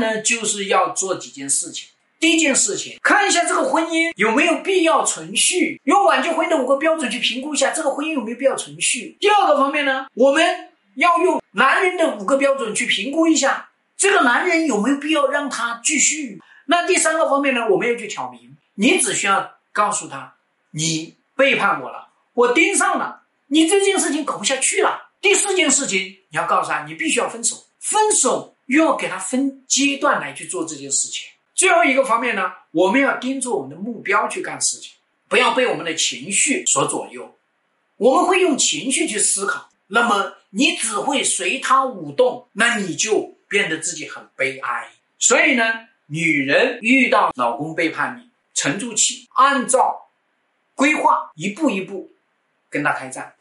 呢，就是要做几件事情。第一件事情，看一下这个婚姻有没有必要存续，用挽救婚姻的五个标准去评估一下这个婚姻有没有必要存续。第二个方面呢，我们要用男人的五个标准去评估一下这个男人有没有必要让他继续。那第三个方面呢，我们要去挑明，你只需要告诉他，你背叛我了，我盯上了，你这件事情搞不下去了。第四件事情，你要告诉他，你必须要分手，分手又要给他分阶段来去做这件事情。最后一个方面呢，我们要盯住我们的目标去干事情，不要被我们的情绪所左右。我们会用情绪去思考，那么你只会随他舞动，那你就变得自己很悲哀。所以呢，女人遇到老公背叛你，沉住气，按照规划一步一步跟他开战。